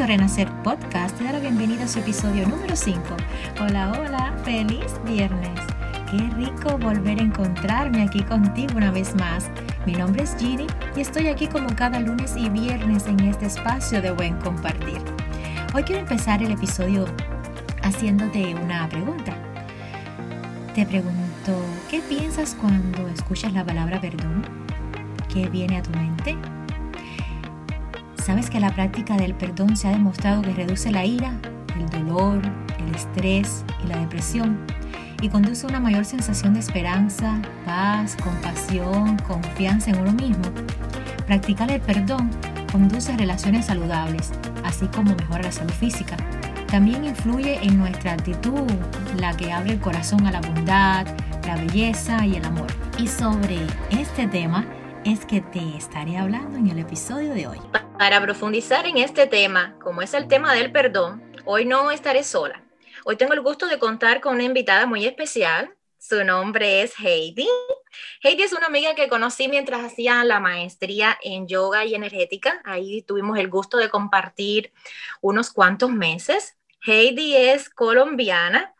Proyecto Renacer Podcast te da la bienvenida a su episodio número 5. Hola, hola, feliz viernes. Qué rico volver a encontrarme aquí contigo una vez más. Mi nombre es Ginny y estoy aquí como cada lunes y viernes en este espacio de buen compartir. Hoy quiero empezar el episodio haciéndote una pregunta. Te pregunto, ¿qué piensas cuando escuchas la palabra perdón? ¿Qué viene a tu mente? ¿Sabes que la práctica del perdón se ha demostrado que reduce la ira, el dolor, el estrés y la depresión y conduce a una mayor sensación de esperanza, paz, compasión, confianza en uno mismo? Practicar el perdón conduce a relaciones saludables, así como mejora la salud física. También influye en nuestra actitud, la que abre el corazón a la bondad, la belleza y el amor. Y sobre este tema es que te estaré hablando en el episodio de hoy. Para profundizar en este tema, como es el tema del perdón, hoy no estaré sola. Hoy tengo el gusto de contar con una invitada muy especial. Su nombre es Heidi. Heidi es una amiga que conocí mientras hacía la maestría en yoga y energética. Ahí tuvimos el gusto de compartir unos cuantos meses. Heidi es colombiana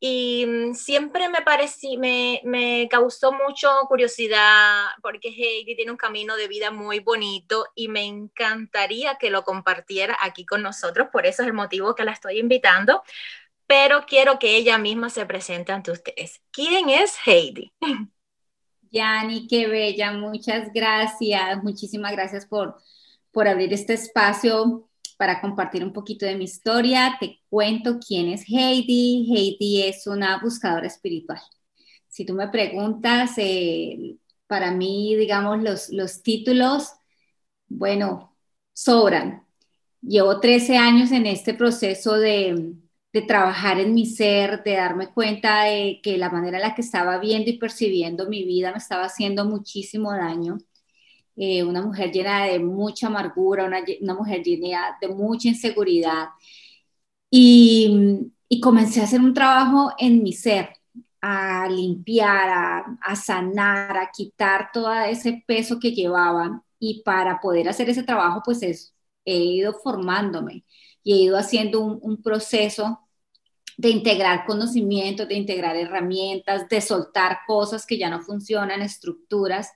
y mm, siempre me pareció, me, me, causó mucho curiosidad porque Heidi tiene un camino de vida muy bonito y me encantaría que lo compartiera aquí con nosotros, por eso es el motivo que la estoy invitando, pero quiero que ella misma se presente ante ustedes. ¿Quién es Heidi? Yani, qué bella, muchas gracias, muchísimas gracias por, por abrir este espacio para compartir un poquito de mi historia, te cuento quién es Heidi. Heidi es una buscadora espiritual. Si tú me preguntas, eh, para mí, digamos, los, los títulos, bueno, sobran. Llevo 13 años en este proceso de, de trabajar en mi ser, de darme cuenta de que la manera en la que estaba viendo y percibiendo mi vida me estaba haciendo muchísimo daño eh, una mujer llena de mucha amargura, una, una, mujer llena de mucha inseguridad. Y, y, comencé a hacer un trabajo en mi ser, a limpiar, a, a sanar, a quitar todo ese peso que llevaba. Y para poder hacer ese trabajo, pues es, he ido formándome y he ido haciendo un, un proceso de integrar conocimientos, de integrar herramientas, de soltar cosas que ya no funcionan, estructuras.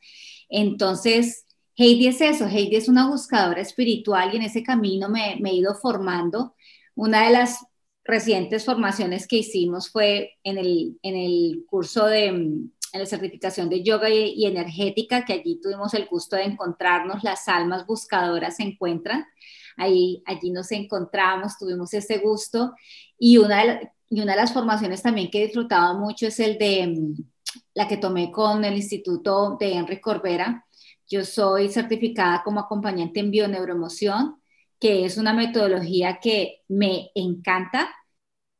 Entonces, Heidi es eso, Heidi es una buscadora espiritual y en ese camino me, he ido formando. Una de las recientes formaciones que hicimos fue en el, en el curso de en la certificación de yoga y, energética, que allí tuvimos el gusto de encontrarnos, las almas buscadoras se encuentran. Ahí, allí nos encontramos, tuvimos ese gusto. Y una, de y una de las formaciones también que he disfrutado mucho es el de la que tomé con el Instituto de Henry Corbera, yo soy certificada como acompañante en bioneuroemoción, que es una metodología que me encanta.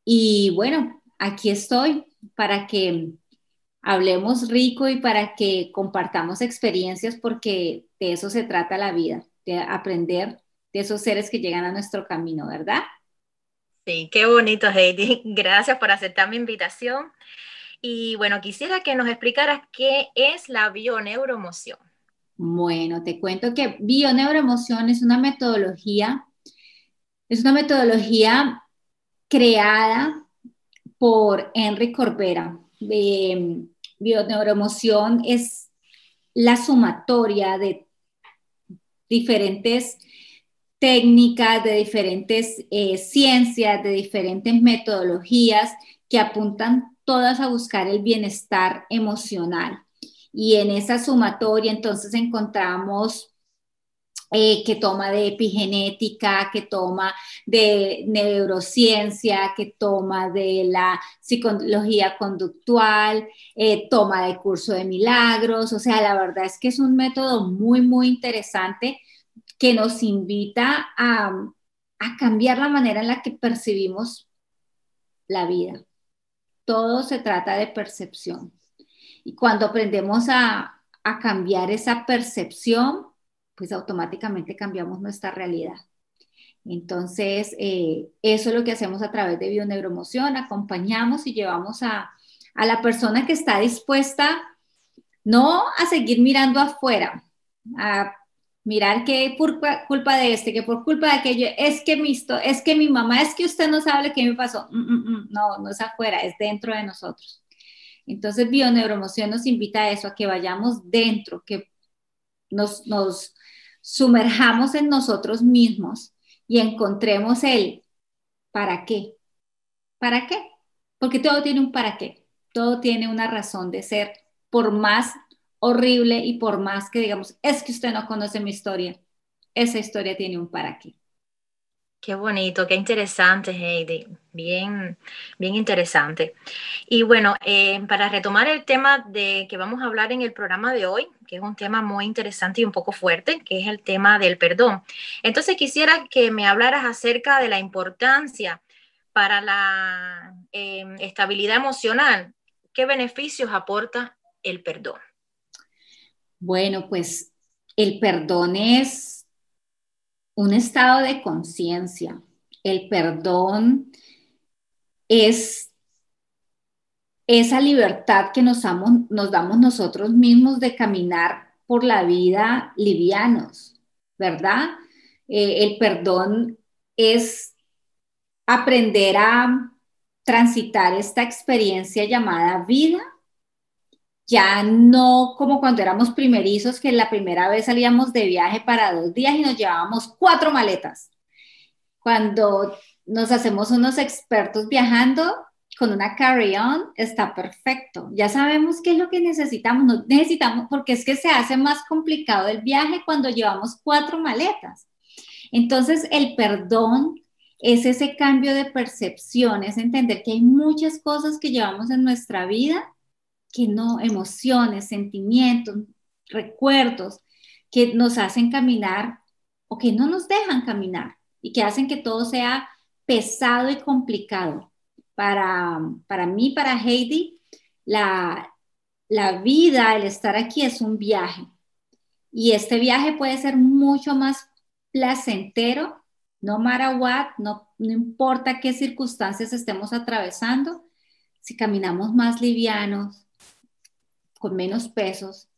Y bueno, aquí estoy para que hablemos rico y para que compartamos experiencias porque de eso se trata la vida, de aprender de esos seres que llegan a nuestro camino, ¿verdad? Sí, qué bonito, Heidi. Gracias por aceptar mi invitación. Y bueno, quisiera que nos explicaras qué es la bioneuroemoción. Bueno, te cuento que bioneuroemoción es una metodología, es una metodología creada por Henry Corbera. Eh, bioneuroemoción es la sumatoria de diferentes técnicas, de diferentes eh, ciencias, de diferentes metodologías que apuntan todas a buscar el bienestar emocional. Y en esa sumatoria entonces encontramos eh, que toma de epigenética, que toma de neurociencia, que toma de la psicología conductual, eh, toma de curso de milagros. O sea, la verdad es que es un método muy, muy interesante que nos invita a, a cambiar la manera en la que percibimos la vida. Todo se trata de percepción. Y cuando aprendemos a, cambiar esa percepción, pues automáticamente cambiamos nuestra realidad. Entonces, eh, eso es lo que hacemos a través de Bioneuromoción, acompañamos y llevamos a, la persona que está dispuesta no a seguir mirando afuera, a mirar que por culpa de este, que por culpa de aquello, es que mi, es que mi mamá, es que usted no sabe qué me pasó. Mm, mm, mm, no, no es afuera, es dentro de nosotros. Entonces, bioneuromoción nos invita a eso, a que vayamos dentro, que nos, nos sumerjamos en nosotros mismos y encontremos el para qué. ¿Para qué? Porque todo tiene un para qué, todo tiene una razón de ser, por más horrible y por más que digamos, es que usted no conoce mi historia, esa historia tiene un para qué. Qué bonito, qué interesante, Heidi. Bien, bien interesante. Y bueno, eh, para retomar el tema de que vamos a hablar en el programa de hoy, que es un tema muy interesante y un poco fuerte, que es el tema del perdón. Entonces quisiera que me hablaras acerca de la importancia para la eh, estabilidad emocional. ¿Qué beneficios aporta el perdón? Bueno, pues el perdón es un estado de conciencia. El perdón es esa libertad que nos damos, nos damos nosotros mismos de caminar por la vida livianos, ¿verdad? Eh, el perdón es aprender a transitar esta experiencia llamada vida ya no como cuando éramos primerizos, que la primera vez salíamos de viaje para dos días y nos llevábamos cuatro maletas. Cuando nos hacemos unos expertos viajando con una carry-on, está perfecto. Ya sabemos qué es lo que necesitamos. No necesitamos, porque es que se hace más complicado el viaje cuando llevamos cuatro maletas. Entonces, el perdón es ese cambio de percepción, es entender que hay muchas cosas que llevamos en nuestra vida que no, emociones, sentimientos, recuerdos que nos hacen caminar o que no nos dejan caminar y que hacen que todo sea pesado y complicado. Para, para mí, para Heidi, la, la vida, el estar aquí es un viaje. Y este viaje puede ser mucho más placentero, no matter no, no importa qué circunstancias estemos atravesando, si caminamos más livianos, con menos pesos,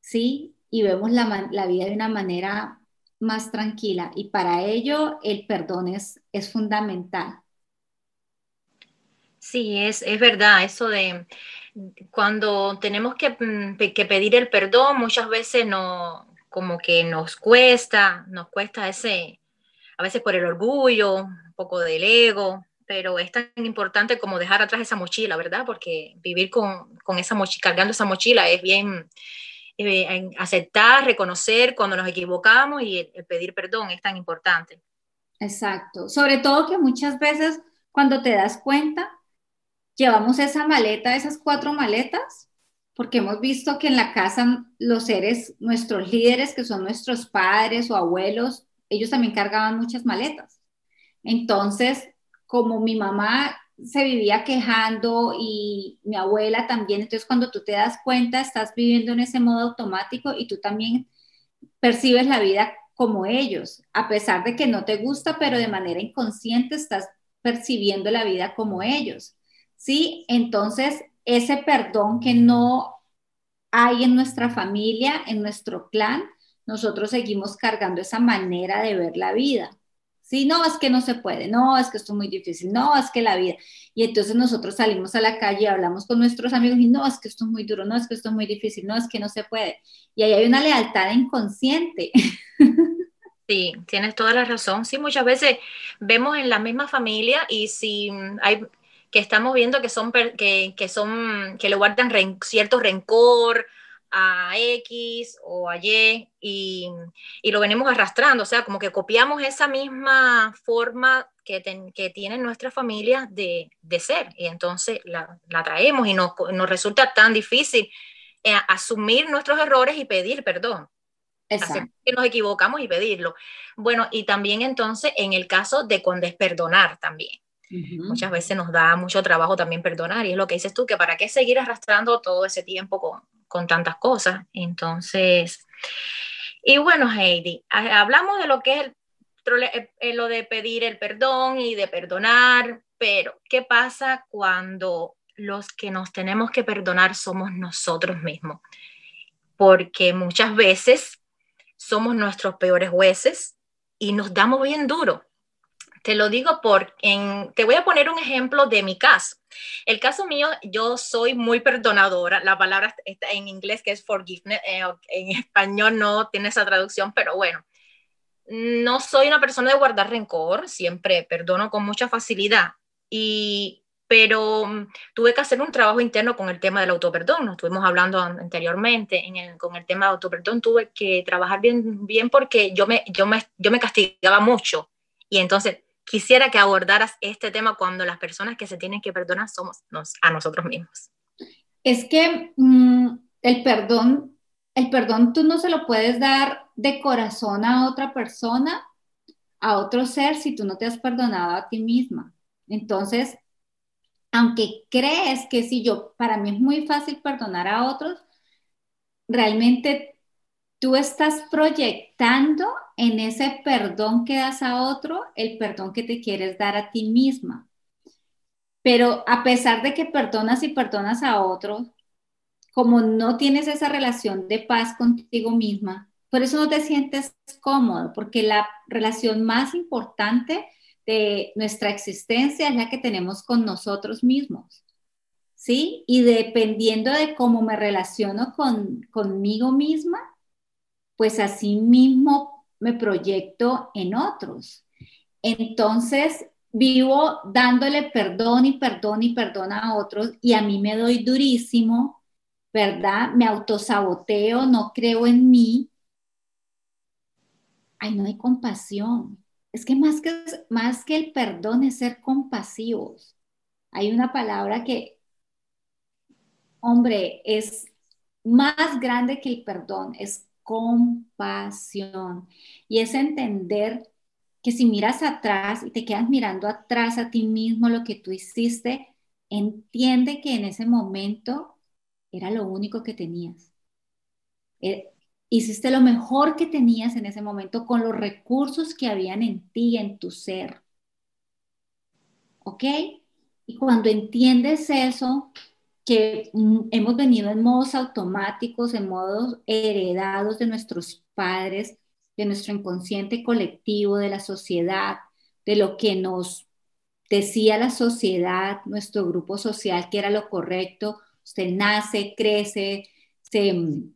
¿sí? Y vemos la, la vida de una manera más tranquila. Y para ello el perdón es, es fundamental. Sí, es, es verdad, eso de cuando tenemos que, mm, que, pedir el perdón, muchas veces no, como que nos cuesta, nos cuesta ese, a veces por el orgullo, un poco del ego, pero es tan importante como dejar atrás esa mochila, ¿verdad? Porque vivir con, con esa mochila, cargando esa mochila es bien eh, aceptar, reconocer cuando nos equivocamos y pedir perdón es tan importante. Exacto, sobre todo que muchas veces cuando te das cuenta, llevamos esa maleta, esas cuatro maletas, porque hemos visto que en la casa los seres, nuestros líderes, que son nuestros padres o abuelos, ellos también cargaban muchas maletas. Entonces, como mi mamá se vivía quejando y mi abuela también, entonces cuando tú te das cuenta, estás viviendo en ese modo automático y tú también percibes la vida como ellos, a pesar de que no te gusta, pero de manera inconsciente estás percibiendo la vida como ellos. ¿Sí? Entonces, ese perdón que no hay en nuestra familia, en nuestro clan, nosotros seguimos cargando esa manera de ver la vida. Sí, no, es que no se puede, no, es que esto es muy difícil, no, es que la vida. Y entonces nosotros salimos a la calle, hablamos con nuestros amigos y no, es que esto es muy duro, no, es que esto es muy difícil, no, es que no se puede. Y ahí hay una lealtad inconsciente. Sí, tienes toda la razón. Sí, muchas veces vemos en la misma familia y si hay que estamos viendo que son que, que son que le guardan cierto rencor a X o a Y y, lo venimos arrastrando, o sea, como que copiamos esa misma forma que, que tienen nuestras familias de, ser y entonces la, traemos y nos, nos, resulta tan difícil eh, asumir nuestros errores y pedir perdón. Hacer que nos equivocamos y pedirlo. Bueno, y también entonces en el caso de cuando es perdonar también. Muchas veces nos da mucho trabajo también perdonar y es lo que dices tú, que para qué seguir arrastrando todo ese tiempo con, con tantas cosas. Entonces, y bueno, Heidi, hablamos de lo que es el, lo de pedir el perdón y de perdonar, pero ¿qué pasa cuando los que nos tenemos que perdonar somos nosotros mismos? Porque muchas veces somos nuestros peores jueces y nos damos bien duro. Te lo digo por, en, te voy a poner un ejemplo de mi caso. El caso mío, yo soy muy perdonadora. La palabra está en inglés que es forgiveness, eh, en español no tiene esa traducción, pero bueno, no soy una persona de guardar rencor, siempre perdono con mucha facilidad. Y pero mm, tuve que hacer un trabajo interno con el tema del autoperdón, nos estuvimos hablando anteriormente, con el tema del autoperdón tuve que trabajar bien, bien porque yo me, yo, me, yo me castigaba mucho y entonces quisiera que abordaras este tema cuando las personas que se tienen que perdonar somos a nosotros mismos. Es que mm, el perdón, el perdón tú no se lo puedes dar de corazón a otra persona, a otro ser, si tú no te has perdonado a ti misma. Entonces, aunque crees que si yo, para mí es muy fácil perdonar a otros, realmente tú estás proyectando en ese perdón que das a otro el perdón que te quieres dar a ti misma. Pero a pesar de que perdonas y perdonas a otros, como no tienes esa relación de paz contigo misma, por eso no te sientes cómodo, porque la relación más importante de nuestra existencia es la que tenemos con nosotros mismos. ¿Sí? Y dependiendo de cómo me relaciono con, conmigo misma, pues así mismo me proyecto en otros. Entonces, vivo dándole perdón y perdón y perdón a otros y a mí me doy durísimo, ¿verdad? Me autosaboteo, no creo en mí. Ay, no hay compasión es que más que, más que el perdón es ser compasivos. Hay una palabra que, hombre, es más grande que el perdón, es compasión. Y es entender que si miras atrás y te quedas mirando atrás a ti mismo lo que tú hiciste, entiende que en ese momento era lo único que tenías. Eh, hiciste lo mejor que tenías en ese momento con los recursos que habían en ti, en tu ser. ¿Ok? Y cuando entiendes eso, que mm, hemos venido en modos automáticos, en modos heredados de nuestros padres, de nuestro inconsciente colectivo, de la sociedad, de lo que nos decía la sociedad, nuestro grupo social, que era lo correcto. Usted nace, crece, se mm,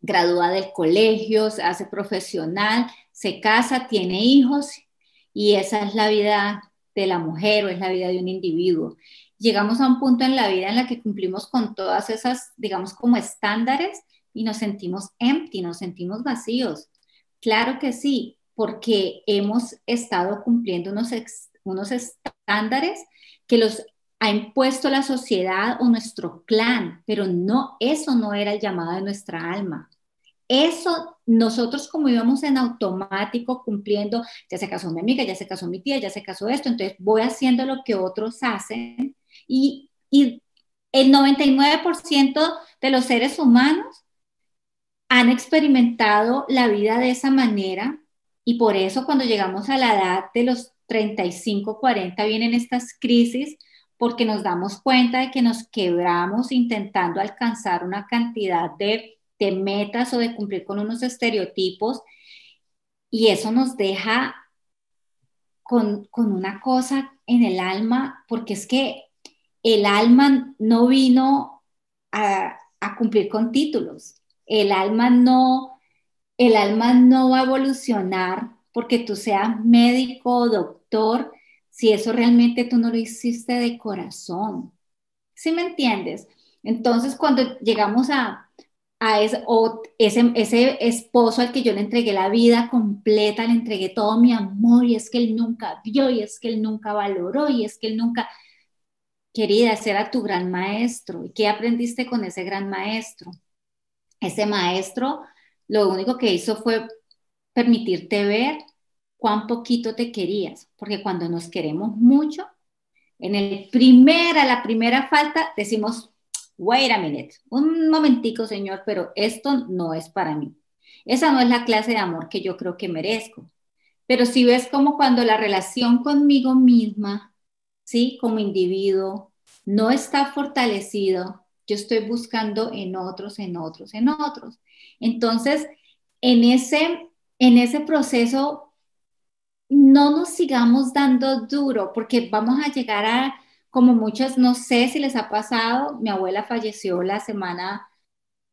gradúa del colegio, se hace profesional, se casa, tiene hijos y esa es la vida de la mujer o es la vida de un individuo. Llegamos a un punto en la vida en la que cumplimos con todas esas, digamos, como estándares y nos sentimos empty, nos sentimos vacíos. Claro que sí, porque hemos estado cumpliendo unos, unos estándares que los ha impuesto la sociedad o nuestro clan, pero no, eso no era el llamado de nuestra alma. Eso nosotros como íbamos en automático cumpliendo, ya se casó mi amiga, ya se casó mi tía, ya se casó esto, entonces voy haciendo lo que otros hacen y, y el 99% de los seres humanos han experimentado la vida de esa manera y por eso cuando llegamos a la edad de los 35, 40 vienen estas crisis porque nos damos cuenta de que nos quebramos intentando alcanzar una cantidad de de metas o de cumplir con unos estereotipos y eso nos deja con, una cosa en el alma, porque es que el alma no vino a, cumplir con títulos, el alma no, el alma no va a evolucionar porque tú seas médico doctor, si eso realmente tú no lo hiciste de corazón. ¿Sí me entiendes? Entonces, cuando llegamos a, a ese, ese, esposo al que yo le entregué la vida completa, le entregué todo mi amor y es que él nunca vio y es que él nunca valoró y es que él nunca... Querida, ese era tu gran maestro. ¿Y qué aprendiste con ese gran maestro? Ese maestro lo único que hizo fue permitirte ver cuán poquito te querías, porque cuando nos queremos mucho, en el primera, la primera falta decimos, wait a minute, un momentico, señor, pero esto no es para mí. Esa no es la clase de amor que yo creo que merezco. Pero si ves como cuando la relación conmigo misma, ¿sí? Como individuo, no está fortalecido, yo estoy buscando en otros, en otros, en otros. Entonces, en ese, en ese proceso no nos sigamos dando duro, porque vamos a llegar a, como muchos, no sé si les ha pasado, mi abuela falleció la semana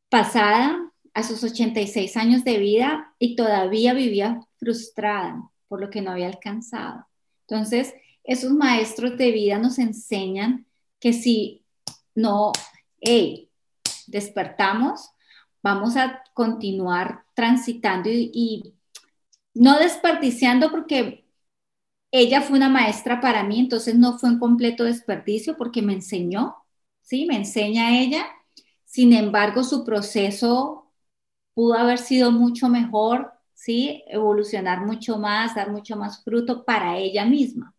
pasada a sus 86 años de vida y todavía vivía frustrada por lo que no había alcanzado. Entonces, esos maestros de vida nos enseñan que si no, hey, despertamos, vamos a continuar transitando y, no desperdiciando porque ella fue una maestra para mí, entonces no fue un completo desperdicio porque me enseñó, ¿sí? Me enseña ella. Sin embargo, su proceso pudo haber sido mucho mejor, ¿sí? Evolucionar mucho más, dar mucho más fruto para ella misma.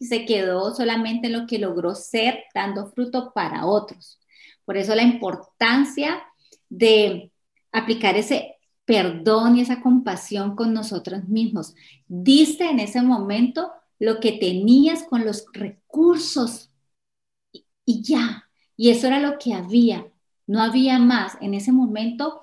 Y se quedó solamente en lo que logró ser, dando fruto para otros. Por eso la importancia de aplicar ese perdón y esa compasión con nosotros mismos. Diste en ese momento lo que tenías con los recursos y, y ya. Y eso era lo que había. No había más. En ese momento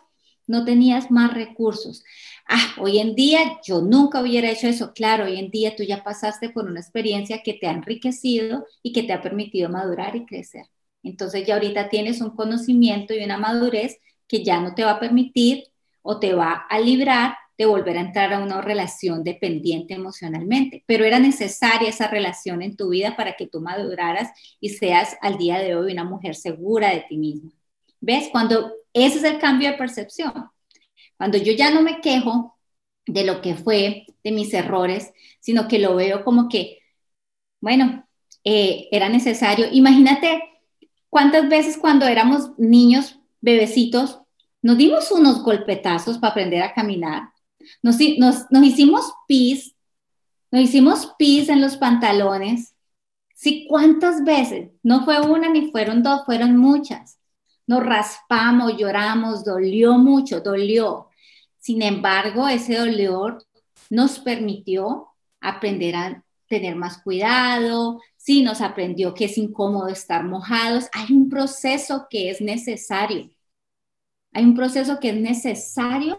no tenías más recursos. Ah, hoy en día yo nunca hubiera hecho eso. Claro, hoy en día tú ya pasaste por una experiencia que te ha enriquecido y que te ha permitido madurar y crecer. Entonces ya ahorita tienes un conocimiento y una madurez que ya no te va a permitir o te va a librar de volver a entrar a una relación dependiente emocionalmente. Pero era necesaria esa relación en tu vida para que tú maduraras y seas al día de hoy una mujer segura de ti misma. ¿Ves? Cuando ese es el cambio de percepción. Cuando yo ya no me quejo de lo que fue, de mis errores, sino que lo veo como que, bueno, eh, era necesario. Imagínate cuántas veces cuando éramos niños, bebecitos, nos dimos unos golpetazos para aprender a caminar. Nos, nos, hicimos pis, nos hicimos pis en los pantalones. Sí, ¿cuántas veces? No fue una ni fueron dos, fueron muchas. Nos raspamos, lloramos, dolió mucho, dolió. Sin embargo, ese dolor nos permitió aprender a tener más cuidado, sí nos aprendió que es incómodo estar mojados. Hay un proceso que es necesario. Hay un proceso que es necesario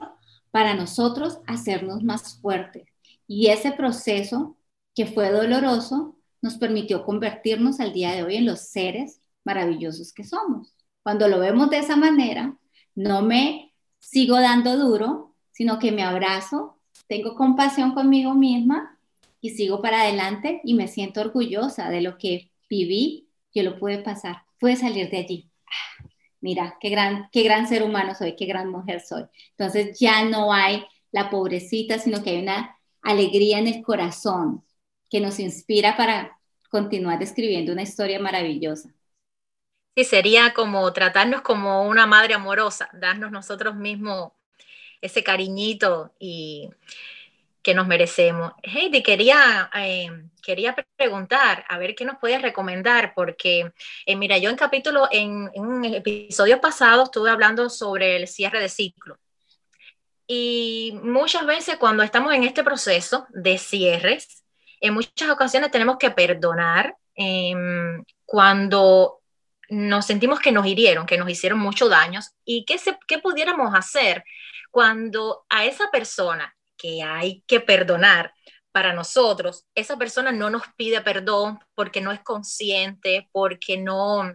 para nosotros hacernos más fuertes. Y ese proceso, que fue doloroso, nos permitió convertirnos al día de hoy en los seres maravillosos que somos. Cuando lo vemos de esa manera, no me sigo dando duro, sino que me abrazo, tengo compasión conmigo misma y sigo para adelante y me siento orgullosa de lo que viví, yo lo pude pasar, pude salir de allí mira, qué gran, qué gran ser humano soy, qué gran mujer soy. Entonces ya no hay la pobrecita, sino que hay una alegría en el corazón que nos inspira para continuar escribiendo una historia maravillosa. Sí, sería como tratarnos como una madre amorosa, darnos nosotros mismos ese cariñito y, que nos merecemos. Heidi, quería, eh, quería preguntar, a ver qué nos puedes recomendar, porque eh, mira, yo en capítulo, en, en, un episodio pasado estuve hablando sobre el cierre de ciclo. Y muchas veces cuando estamos en este proceso de cierres, en muchas ocasiones tenemos que perdonar em, cuando nos sentimos que nos hirieron, que nos hicieron mucho daños. ¿Y qué, se, qué pudiéramos hacer cuando a esa persona que hay que perdonar para nosotros, esa persona no nos pide perdón porque no es consciente, porque no,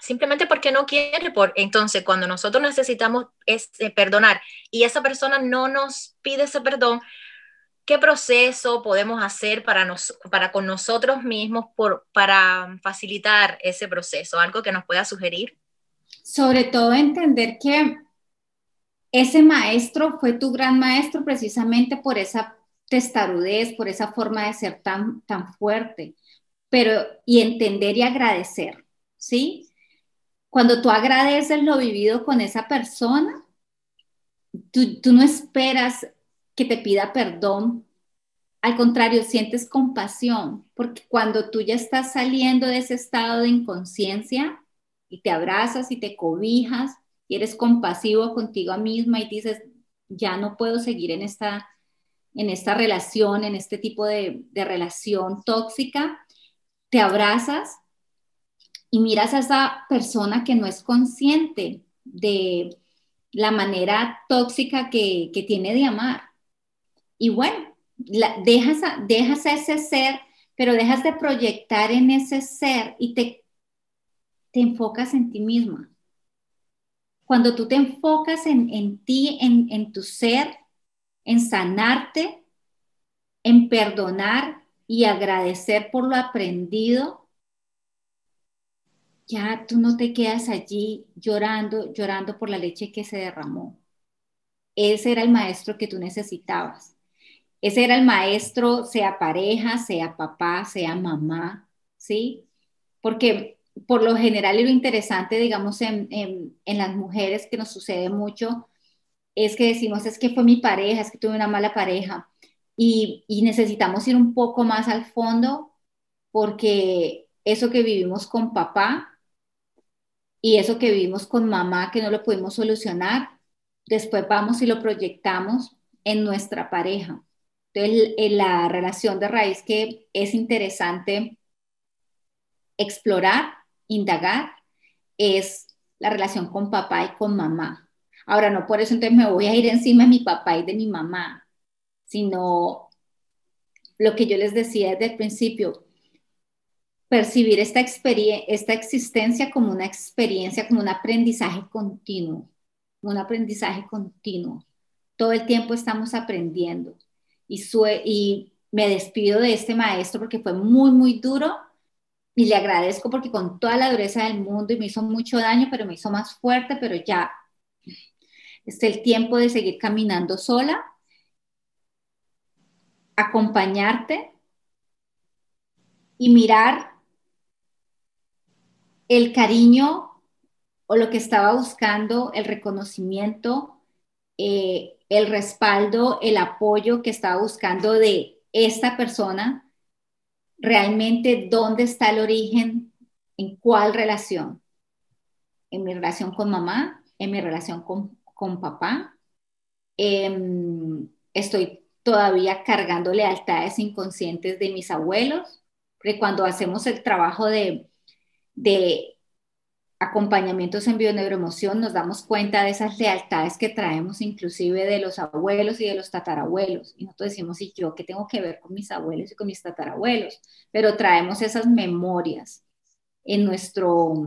simplemente porque no quiere. Por, entonces, cuando nosotros necesitamos ese perdonar y esa persona no nos pide ese perdón, ¿qué proceso podemos hacer para, con nosotros mismos para facilitar ese proceso? ¿Algo que nos pueda sugerir? Sobre todo entender que ese maestro fue tu gran maestro precisamente por esa testarudez, por esa forma de ser tan, tan fuerte, pero y entender y agradecer, ¿sí? Cuando tú agradeces lo vivido con esa persona, tú no esperas que te pida perdón, al contrario, sientes compasión, porque cuando tú ya estás saliendo de ese estado de inconsciencia y te abrazas y te cobijas, y eres compasivo contigo misma y dices, ya no puedo seguir en esta, en esta relación, en este tipo de, de relación tóxica, te abrazas y miras a esa persona que no es consciente de, la manera tóxica que, tiene de amar. Y bueno, dejas, dejas a ese ser, pero dejas de proyectar en ese ser y te, te enfocas en ti misma. Cuando tú te enfocas en, en ti, en, en tu ser, en sanarte, en perdonar y agradecer por lo aprendido, ya tú no te quedas allí llorando, llorando por la leche que se derramó. Ese era el maestro que tú necesitabas. Ese era el maestro, sea pareja, sea papá, sea mamá, ¿sí? Porque por lo general y lo interesante, digamos, en, en las mujeres que nos sucede mucho, es que decimos, es que fue mi pareja, es que tuve una mala pareja. Y, y, necesitamos ir un poco más al fondo porque eso que vivimos con papá y eso que vivimos con mamá que no lo pudimos solucionar, después vamos y lo proyectamos en nuestra pareja. Entonces, en la relación de raíz que es interesante explorar, indagar, es la relación con papá y con mamá. Ahora, no por eso entonces me voy a ir encima de mi papá y de mi mamá, sino lo que yo les decía desde el principio, percibir esta, esta existencia como una experiencia, como un aprendizaje continuo, un aprendizaje continuo. Todo el tiempo estamos aprendiendo. Y, y me despido de este maestro porque fue muy, muy duro y le agradezco porque con toda la dureza del mundo y me hizo mucho daño, pero me hizo más fuerte, pero ya es el tiempo de seguir caminando sola, acompañarte y mirar el cariño o lo que estaba buscando, el reconocimiento, eh, el respaldo, el apoyo que estaba buscando de esta persona, realmente dónde está el origen, en cuál relación, en mi relación con mamá, en mi relación con, papá. Em, estoy todavía cargando lealtades inconscientes de mis abuelos, porque cuando hacemos el trabajo de de acompañamientos en bioneuroemoción nos damos cuenta de esas lealtades que traemos inclusive de los abuelos y de los tatarabuelos. Y nosotros decimos, ¿y yo qué tengo que ver con mis abuelos y con mis tatarabuelos? Pero traemos esas memorias en, nuestro,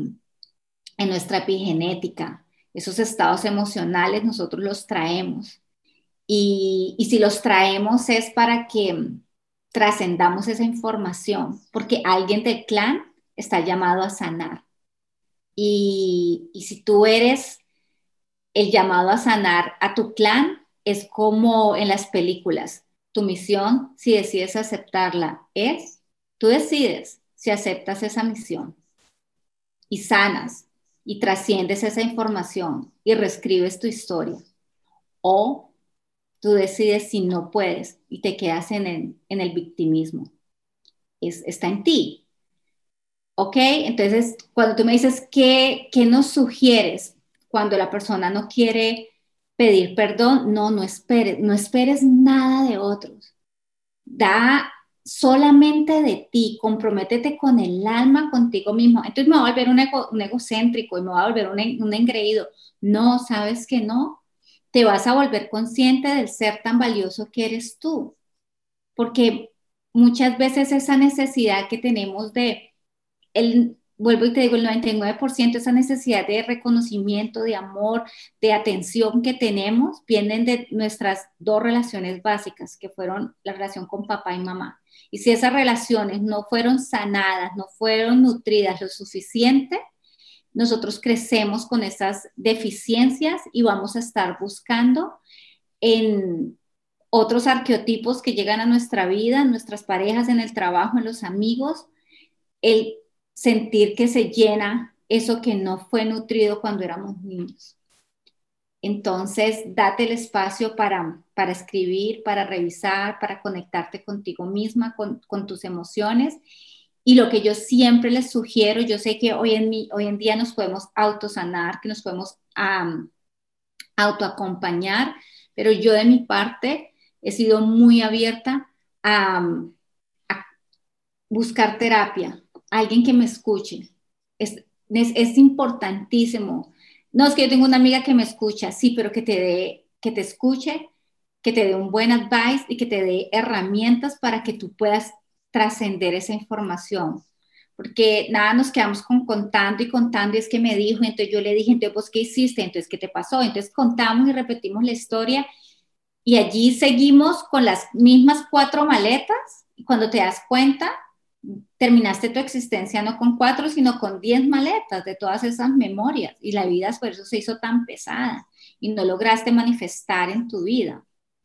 en nuestra epigenética, esos estados emocionales nosotros los traemos. Y, y si los traemos es para que trascendamos esa información, porque alguien del clan está llamado a sanar. Y, si tú eres el llamado a sanar a tu clan, es como en las películas. Tu misión, si decides aceptarla, es, tú decides si aceptas esa misión y sanas y trasciendes esa información y reescribes tu historia. O tú decides si no puedes y te quedas en el, victimismo. Es, está en ti, ¿Ok? Entonces, cuando tú me dices, ¿qué, ¿qué nos sugieres cuando la persona no quiere pedir perdón? No, no esperes, no esperes nada de otros. Da solamente de ti, comprométete con el alma, contigo mismo. Entonces me voy a volver un, egocéntrico y me voy a volver un, un engreído. No, sabes que no. Te vas a volver consciente del ser tan valioso que eres tú. Porque muchas veces esa necesidad que tenemos de el, vuelvo y te digo, el 99% de esa necesidad de reconocimiento, de amor, de atención que tenemos, vienen de nuestras dos relaciones básicas, que fueron la relación con papá y mamá. Y si esas relaciones no fueron sanadas, no fueron nutridas lo suficiente, nosotros crecemos con esas deficiencias y vamos a estar buscando en otros arqueotipos que llegan a nuestra vida, en nuestras parejas, en el trabajo, en los amigos, el sentir que se llena eso que no fue nutrido cuando éramos niños. Entonces, date el espacio para, para escribir, para revisar, para conectarte contigo misma, con, tus emociones. Y lo que yo siempre les sugiero, yo sé que hoy en, hoy en día nos podemos autosanar, que nos podemos autoacompañar, pero yo de mi parte he sido muy abierta a buscar terapia, alguien que me escuche. Es, es, importantísimo no, es que yo tengo una amiga que me escucha, sí, pero que te dé, que te escuche, que te dé un buen advice y que te dé herramientas para que tú puedas trascender esa información. Porque nada, nos quedamos con contando y contando, y es que me dijo, entonces yo le dije, entonces qué hiciste, entonces qué te pasó, entonces contamos y repetimos la historia y allí seguimos con las mismas cuatro maletas y cuando te das cuenta, terminaste tu existencia no con cuatro, sino con diez maletas de todas esas memorias y la vida por eso se hizo tan pesada y no lograste manifestar en tu vida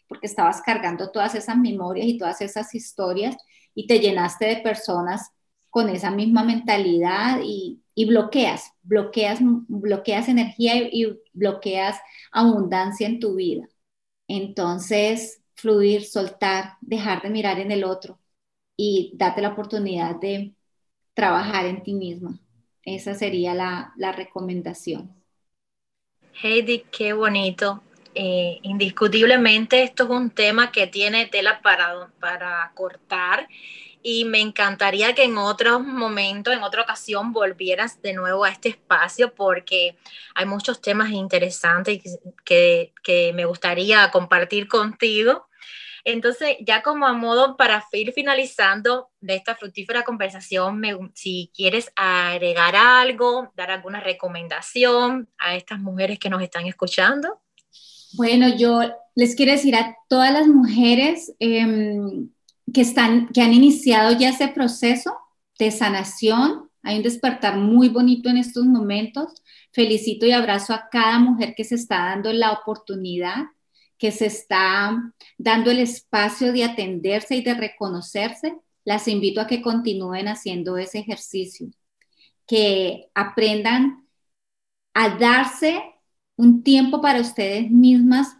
porque estabas cargando todas esas memorias y todas esas historias y te llenaste de personas con esa misma mentalidad y, bloqueas, bloqueas, bloqueas energía y bloqueas abundancia en tu vida. Entonces, fluir, soltar, dejar de mirar en el otro y date la oportunidad de trabajar en ti misma. Esa sería la, recomendación. Heidi, qué bonito. Eh, indiscutiblemente esto es un tema que tiene tela para, para cortar y me encantaría que en otro momento, en otra ocasión, volvieras de nuevo a este espacio porque hay muchos temas interesantes que, que me gustaría compartir contigo. Entonces, ya como a modo para ir finalizando de esta fructífera conversación, si quieres agregar algo, dar alguna recomendación a estas mujeres que nos están escuchando. Bueno, yo les quiero decir a todas las mujeres em, que, están, que han iniciado ya ese proceso de sanación. Hay un despertar muy bonito en estos momentos. Felicito y abrazo a cada mujer que se está dando la oportunidad, que se está dando el espacio de atenderse y de reconocerse. Las invito a que continúen haciendo ese ejercicio, que aprendan a darse un tiempo para ustedes mismas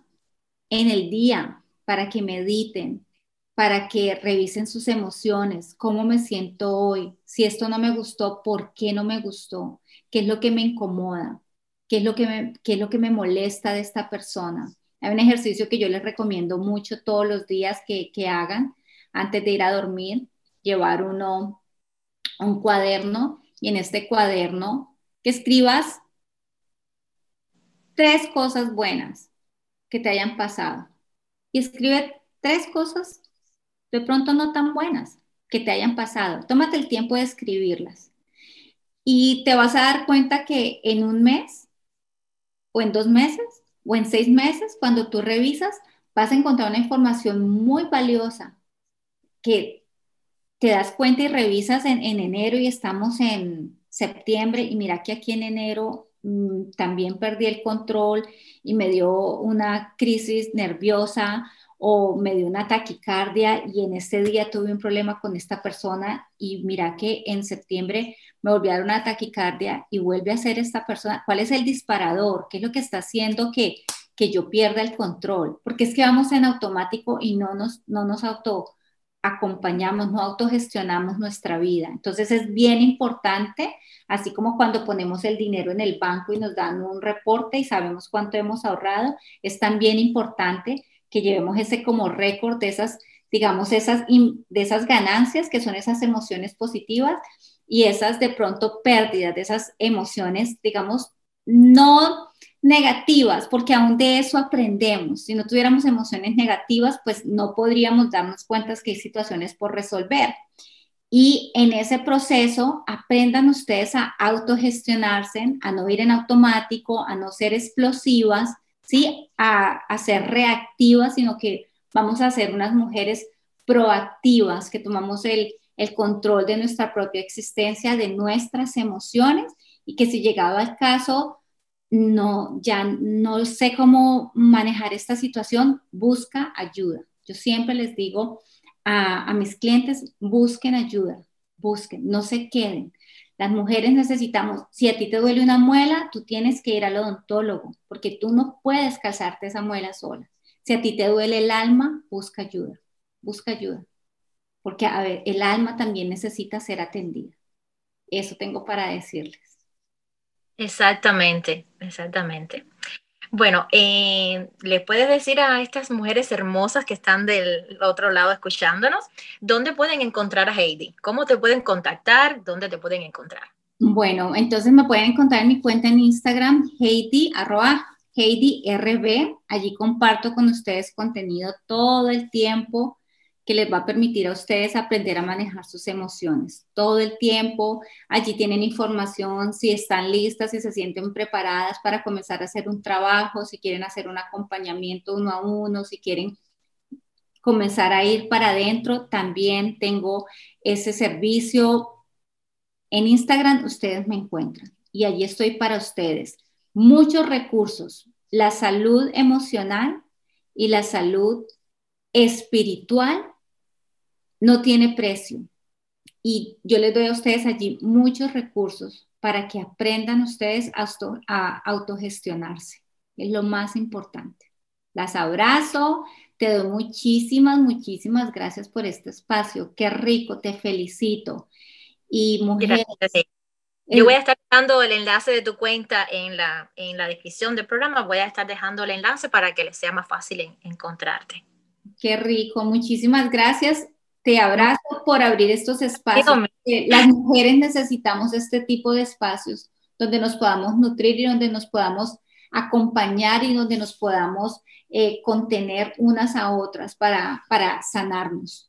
en el día, para que mediten, para que revisen sus emociones, cómo me siento hoy, si esto no me gustó, por qué no me gustó, qué es lo que me incomoda, qué es lo que me, qué es lo que me molesta de esta persona. Hay un ejercicio que yo les recomiendo mucho todos los días que, que hagan antes de ir a dormir, llevar uno, un cuaderno y en este cuaderno que escribas tres cosas buenas que te hayan pasado y escribe tres cosas de pronto no tan buenas que te hayan pasado. Tómate el tiempo de escribirlas y te vas a dar cuenta que en un mes o en dos meses o en seis meses, cuando tú revisas, vas a encontrar una información muy valiosa que te das cuenta y revisas en, enero y estamos en septiembre y mira que aquí en enero mm, también perdí el control y me dio una crisis nerviosa o me dio una taquicardia y en ese día tuve un problema con esta persona y mira que en septiembre me volvió a dar una taquicardia y vuelve a ser esta persona. ¿Cuál es el disparador? ¿Qué es lo que está haciendo que, que yo pierda el control? Porque es que vamos en automático y no nos, no nos auto acompañamos, no autogestionamos nuestra vida. Entonces es bien importante, así como cuando ponemos el dinero en el banco y nos dan un reporte y sabemos cuánto hemos ahorrado, es también importante que llevemos ese como récord de esas, digamos, esas, de esas ganancias que son esas emociones positivas y esas de pronto pérdidas, de esas emociones, digamos, no negativas, porque aún de eso aprendemos. Si no tuviéramos emociones negativas, pues no podríamos darnos cuenta que hay situaciones por resolver. Y en ese proceso aprendan ustedes a autogestionarse, a no ir en automático, a no ser explosivas, ¿sí? A, ser reactivas, sino que vamos a ser unas mujeres proactivas, que tomamos el, control de nuestra propia existencia, de nuestras emociones y que si llegado al caso no, ya no sé cómo manejar esta situación, busca ayuda. Yo siempre les digo a mis clientes, busquen ayuda, busquen, no se queden. Las mujeres necesitamos, si a ti te duele una muela, tú tienes que ir al odontólogo, porque tú no puedes calzarte esa muela sola. Si a ti te duele el alma, busca ayuda, busca ayuda, porque a ver, el alma también necesita ser atendida. Eso tengo para decirles. Exactamente, exactamente. Bueno, eh, ¿le puedes decir a estas mujeres hermosas que están del otro lado escuchándonos, dónde pueden encontrar a Heidi? ¿Cómo te pueden contactar? ¿Dónde te pueden encontrar? Bueno, entonces me pueden encontrar en mi cuenta en Instagram, Heidi, arroba Heidi RB. Allí comparto con ustedes contenido todo el tiempo que les va a permitir a ustedes aprender a manejar sus emociones todo el tiempo. Allí tienen información si están listas, si se sienten preparadas para comenzar a hacer un trabajo, si quieren hacer un acompañamiento uno a uno, si quieren comenzar a ir para adentro. También tengo ese servicio. En Instagram ustedes me encuentran y allí estoy para ustedes. Muchos recursos, la salud emocional y la salud espiritual no tiene precio. Y yo les doy a ustedes allí muchos recursos para que aprendan ustedes a, autogestionarse. Es lo más importante. Las abrazo, te doy muchísimas, muchísimas gracias por este espacio. Qué rico, te felicito. Y mujeres. Yo voy a estar dejando el enlace de tu cuenta en la, en la descripción del programa. Voy a estar dejando el enlace para que les sea más fácil encontrarte. Qué rico, muchísimas gracias. Te abrazo por abrir estos espacios. Las mujeres necesitamos este tipo de espacios donde nos podamos nutrir y donde nos podamos acompañar y donde nos podamos eh, contener unas a otras para, para sanarnos.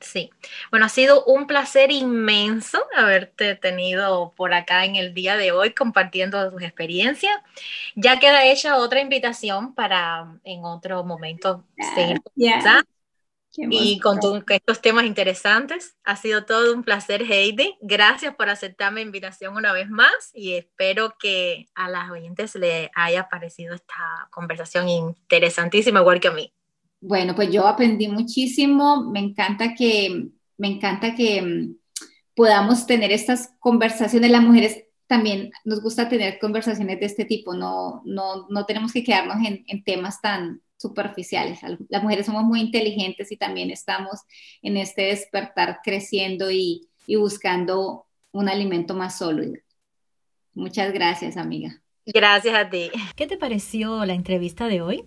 Sí, bueno, ha sido un placer inmenso haberte tenido por acá en el día de hoy compartiendo tus experiencias. Ya queda hecha otra invitación para en otro momento seguir y con, estos temas interesantes. Ha sido todo un placer, Heidi. Gracias por aceptar mi invitación una vez más y espero que a las oyentes le haya parecido esta conversación interesantísima, igual que a mí. Bueno, pues yo aprendí muchísimo. Me encanta que, me encanta que mm, podamos tener estas conversaciones. Las mujeres también nos gusta tener conversaciones de este tipo. No, no, no tenemos que quedarnos en, en temas tan, superficiales. Las mujeres somos muy inteligentes y también estamos en este despertar creciendo y, y buscando un alimento más sólido. Muchas gracias, amiga. Gracias a ti. ¿Qué te pareció la entrevista de hoy?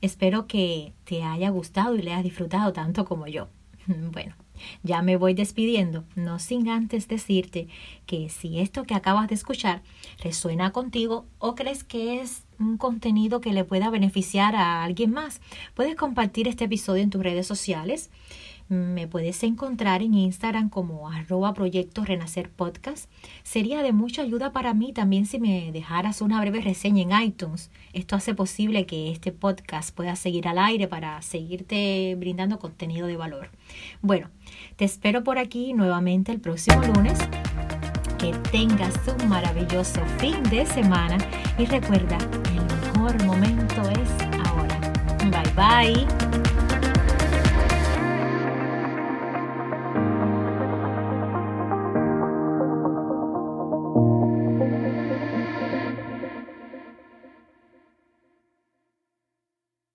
Espero que te haya gustado y le hayas disfrutado tanto como yo. Bueno, ya me voy despidiendo, no sin antes decirte que si esto que acabas de escuchar resuena contigo o crees que es un contenido que le pueda beneficiar a alguien más, puedes compartir este episodio en tus redes sociales. Me puedes encontrar en Instagram como arroba proyecto renacer podcast. Sería de mucha ayuda para mí también si me dejaras una breve reseña en iTunes. Esto hace posible que este podcast pueda seguir al aire para seguirte brindando contenido de valor. Bueno, te espero por aquí nuevamente el próximo lunes. Que tengas un maravilloso fin de semana y recuerda, el mejor momento es ahora. Bye bye.